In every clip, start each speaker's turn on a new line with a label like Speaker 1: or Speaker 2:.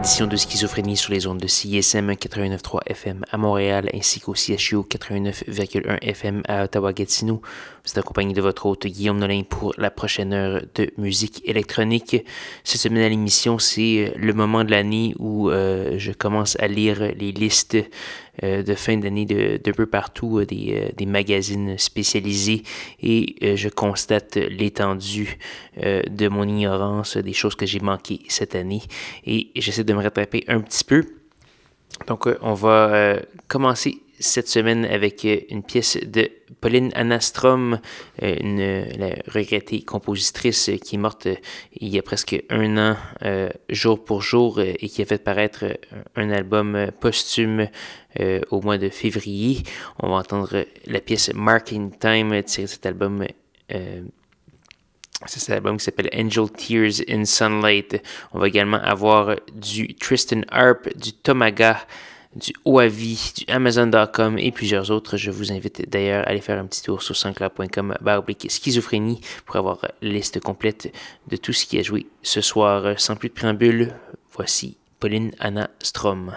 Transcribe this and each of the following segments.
Speaker 1: Édition de Schizophrénie sur les ondes de CISM 89.3 FM à Montréal ainsi qu'au CHU 89.1 FM à Ottawa-Gatineau. Vous êtes accompagné de votre hôte Guillaume Nolin pour la prochaine heure de musique électronique. Cette semaine à l'émission, c'est le moment de l'année où euh, je commence à lire les listes de fin d'année de, peu partout, euh, des, des, magazines spécialisés, et je constate l'étendue de mon ignorance, des choses que j'ai manquées cette année, et j'essaie de me rattraper un petit peu. Donc, on va commencer cette semaine avec euh, une pièce de Pauline Anastrom, euh, une la regrettée compositrice qui est morte euh, il y a presque un an, jour pour jour, et qui a fait paraître un album posthume au mois de février. On va entendre la pièce Marking Time tirée de cet album. c'est cet album qui s'appelle Angel Tears in Sunlight. On va également avoir du Tristan Harp, du Tomaga, du Oavi, du Amazon.com et plusieurs autres. Je vous invite d'ailleurs à aller faire un petit tour sur sanscloud.com baroblique schizophrénie pour avoir la liste complète de tout ce qui a joué ce soir. Sans plus de préambule, voici Pauline Anna Strom.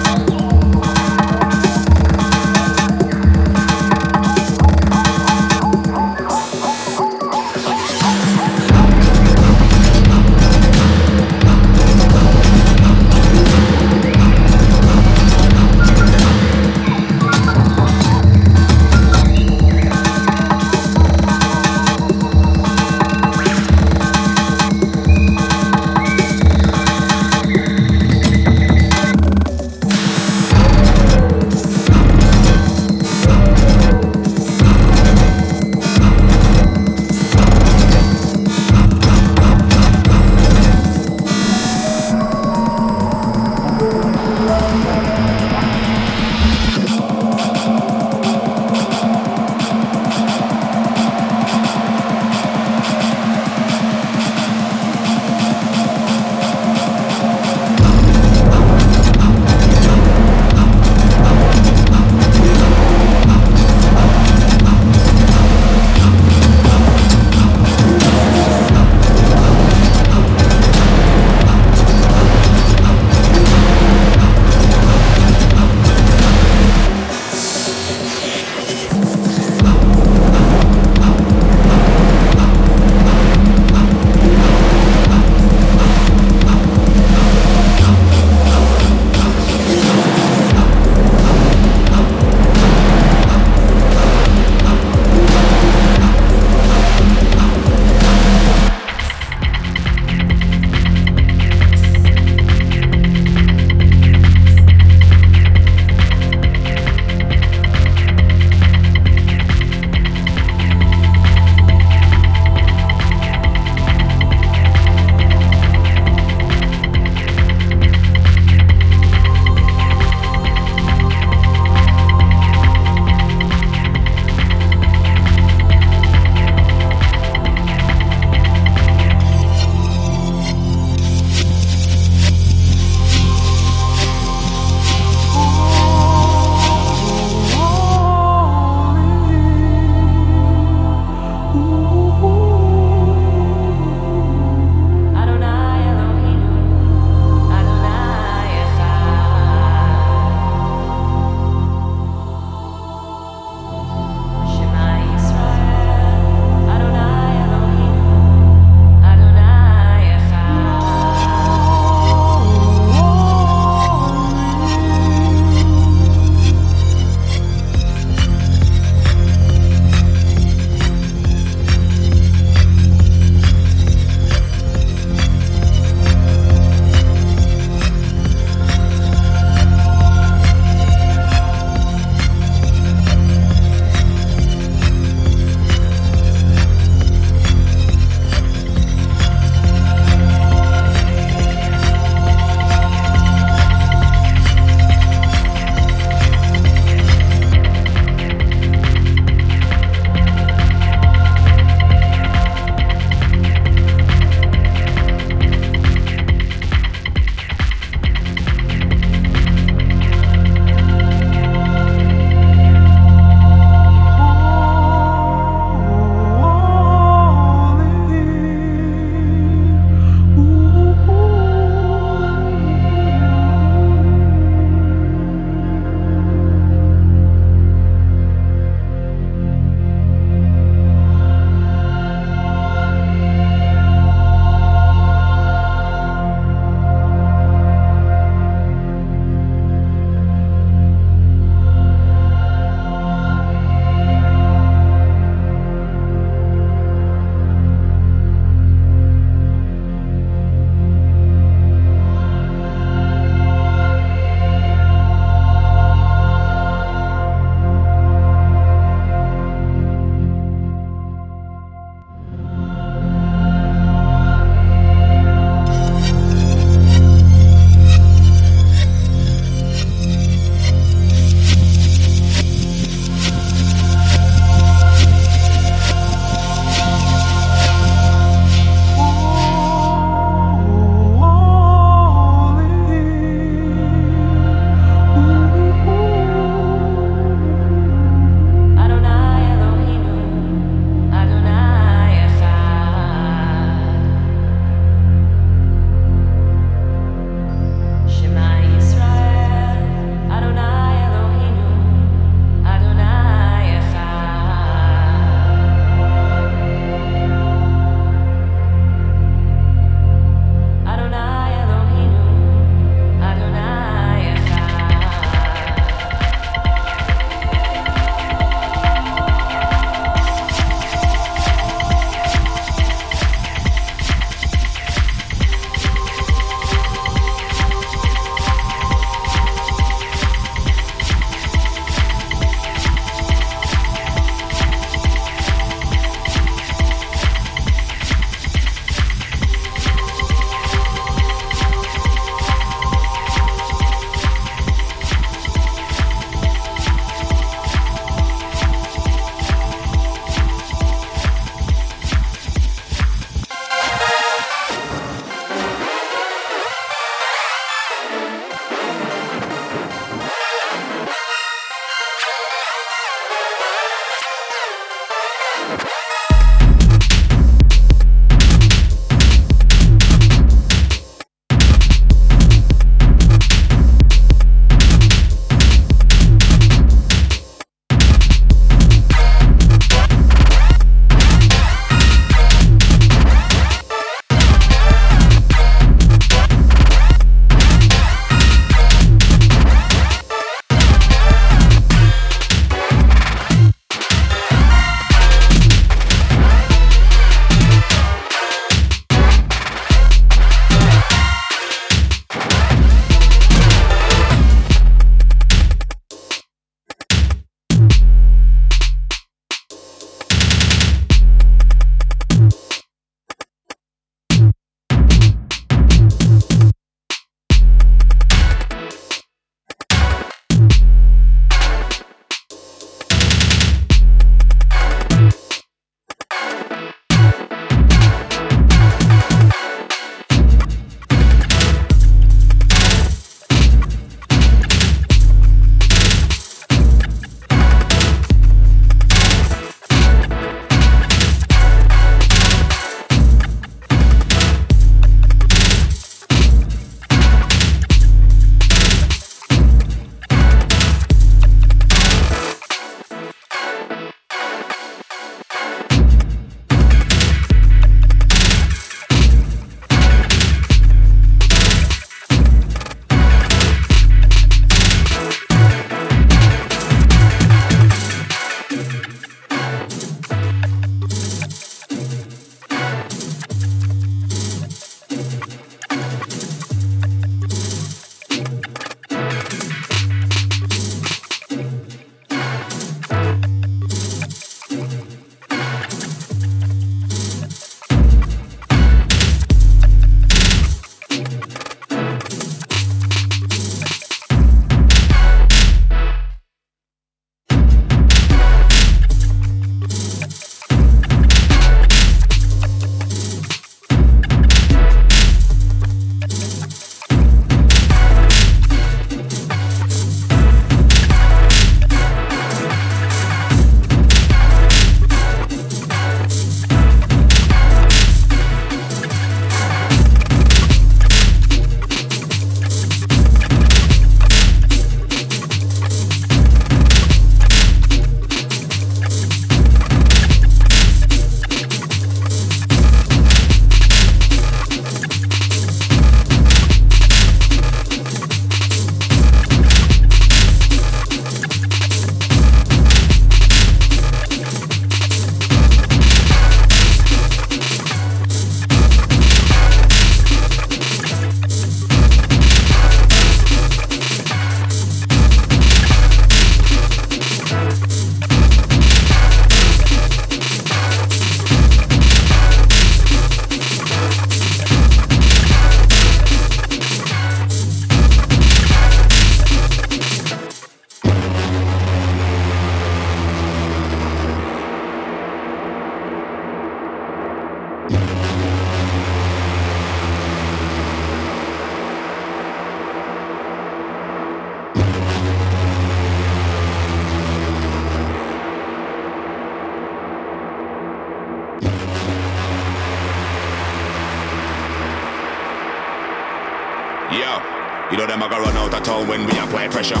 Speaker 2: You know them I go run out of town when we apply pressure.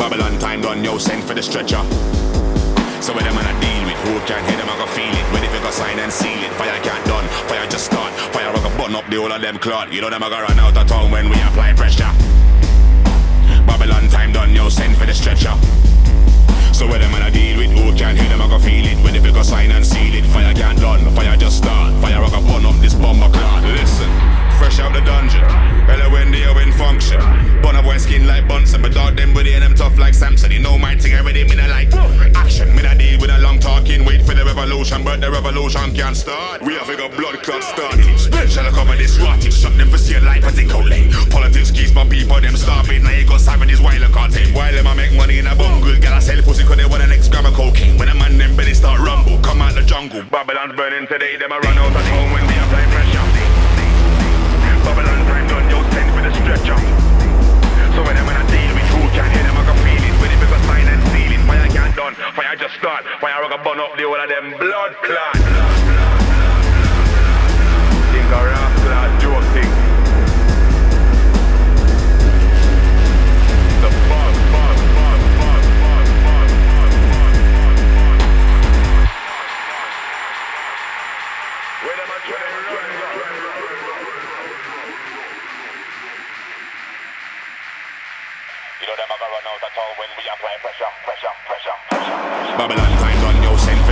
Speaker 2: Babylon time done, yo, send for the stretcher. So with them I deal with who can hear them, I go feel it. When if you go sign and seal it, fire can't done, fire just start. Fire I go burn up the whole of them clot. You know them I go run out of town when we apply pressure. Babylon time done, yo, send for the stretcher. So with them I deal with who can hear them, I go feel it. When if you go sign and seal it, fire can't done, fire just start. Fire I go burn up this bomber clot. Listen, fresh out the dungeon. Hello when they are in function. Bun boy skin like Bunsen, but dog them body and them tough like Samson. You know my thing already, me I like action. Me I deal with a long talking, wait for the revolution, but the revolution can't start. We have a blood clot start. Special cover this rotting, shut them for see a life as they go late. Politics keeps my people, them starving. Now you go savage this while I can't take. While them I make money in a bungle, gotta sell pussy cause they want an next gram of cocaine. When a man them belly start rumble, come out the jungle. Babylon's burning today, them I run out of home when done. Fire just start. Fire I can burn up the whole of them blood clot. Think a rap clot joke thing. The bug, bug, bug, bug, bug, bug, bug, bug, bug, bug. Where them a try. You know them a go run out of town when we apply pressure, pressure, pressure. Babylon time done, yo, send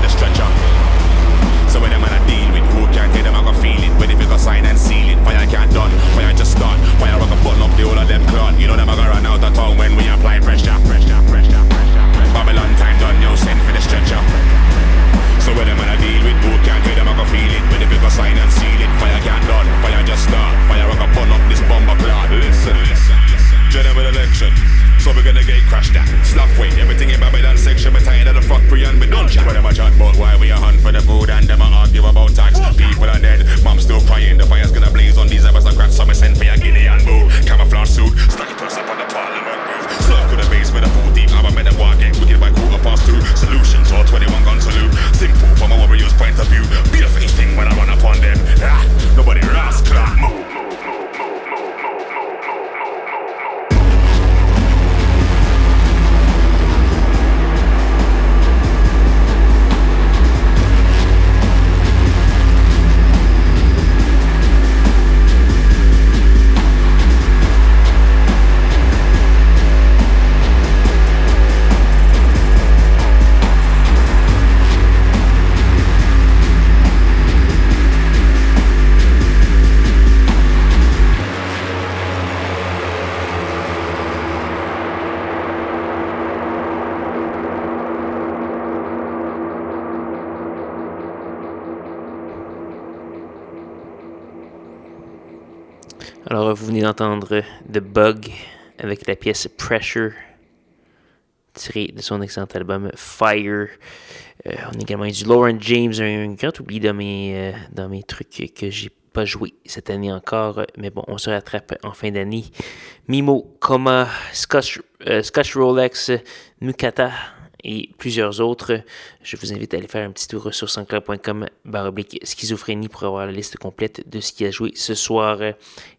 Speaker 1: d'entendre The Bug avec la pièce Pressure tirée de son excellent album Fire. Euh, on a également eu du Lauren James, un, grand oubli dans mes, euh, mes trucs que j'ai pas joué cette année encore, mais bon, on se rattrape en fin d'année. Mimo, Coma, Scotch, euh, Scotch Rolex, Mukata et plusieurs autres. Je vous invite à aller faire un petit tour sur sansclair.com baroblique schizophrénie pour avoir la liste complète de ce qui a joué ce soir.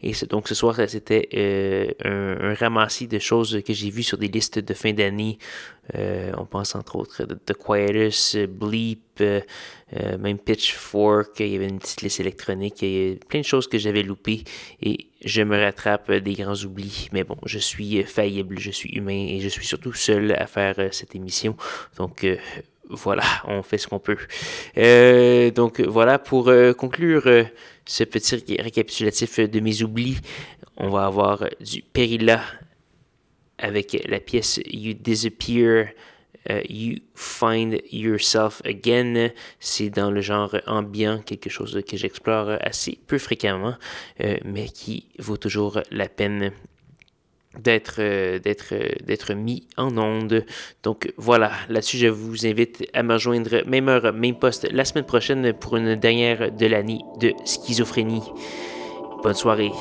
Speaker 1: Et donc ce soir, c'était euh, un, un, ramassis de choses que j'ai vues sur des listes de fin d'année. Euh, on pense entre autres de The Quietus, Bleep, euh, même Pitchfork, il y avait une petite liste électronique, il y a plein de choses que j'avais loupées et je me rattrape des grands oublis. Mais bon, je suis faillible, je suis humain et je suis surtout seul à faire cette émission. Donc voilà, on fait ce qu'on peut. Euh, donc voilà, pour euh, conclure euh, ce petit récapitulatif de mes oublis, on va avoir du Perilla avec la pièce You Disappear. you Find Yourself Again, c'est dans le genre ambiant, quelque chose que j'explore assez peu fréquemment, mais qui vaut toujours la peine d'être d'être d'être mis en onde. Donc voilà, là-dessus je vous invite à me rejoindre même heure, même poste la semaine prochaine pour une dernière de l'année de schizophrénie. Bonne soirée.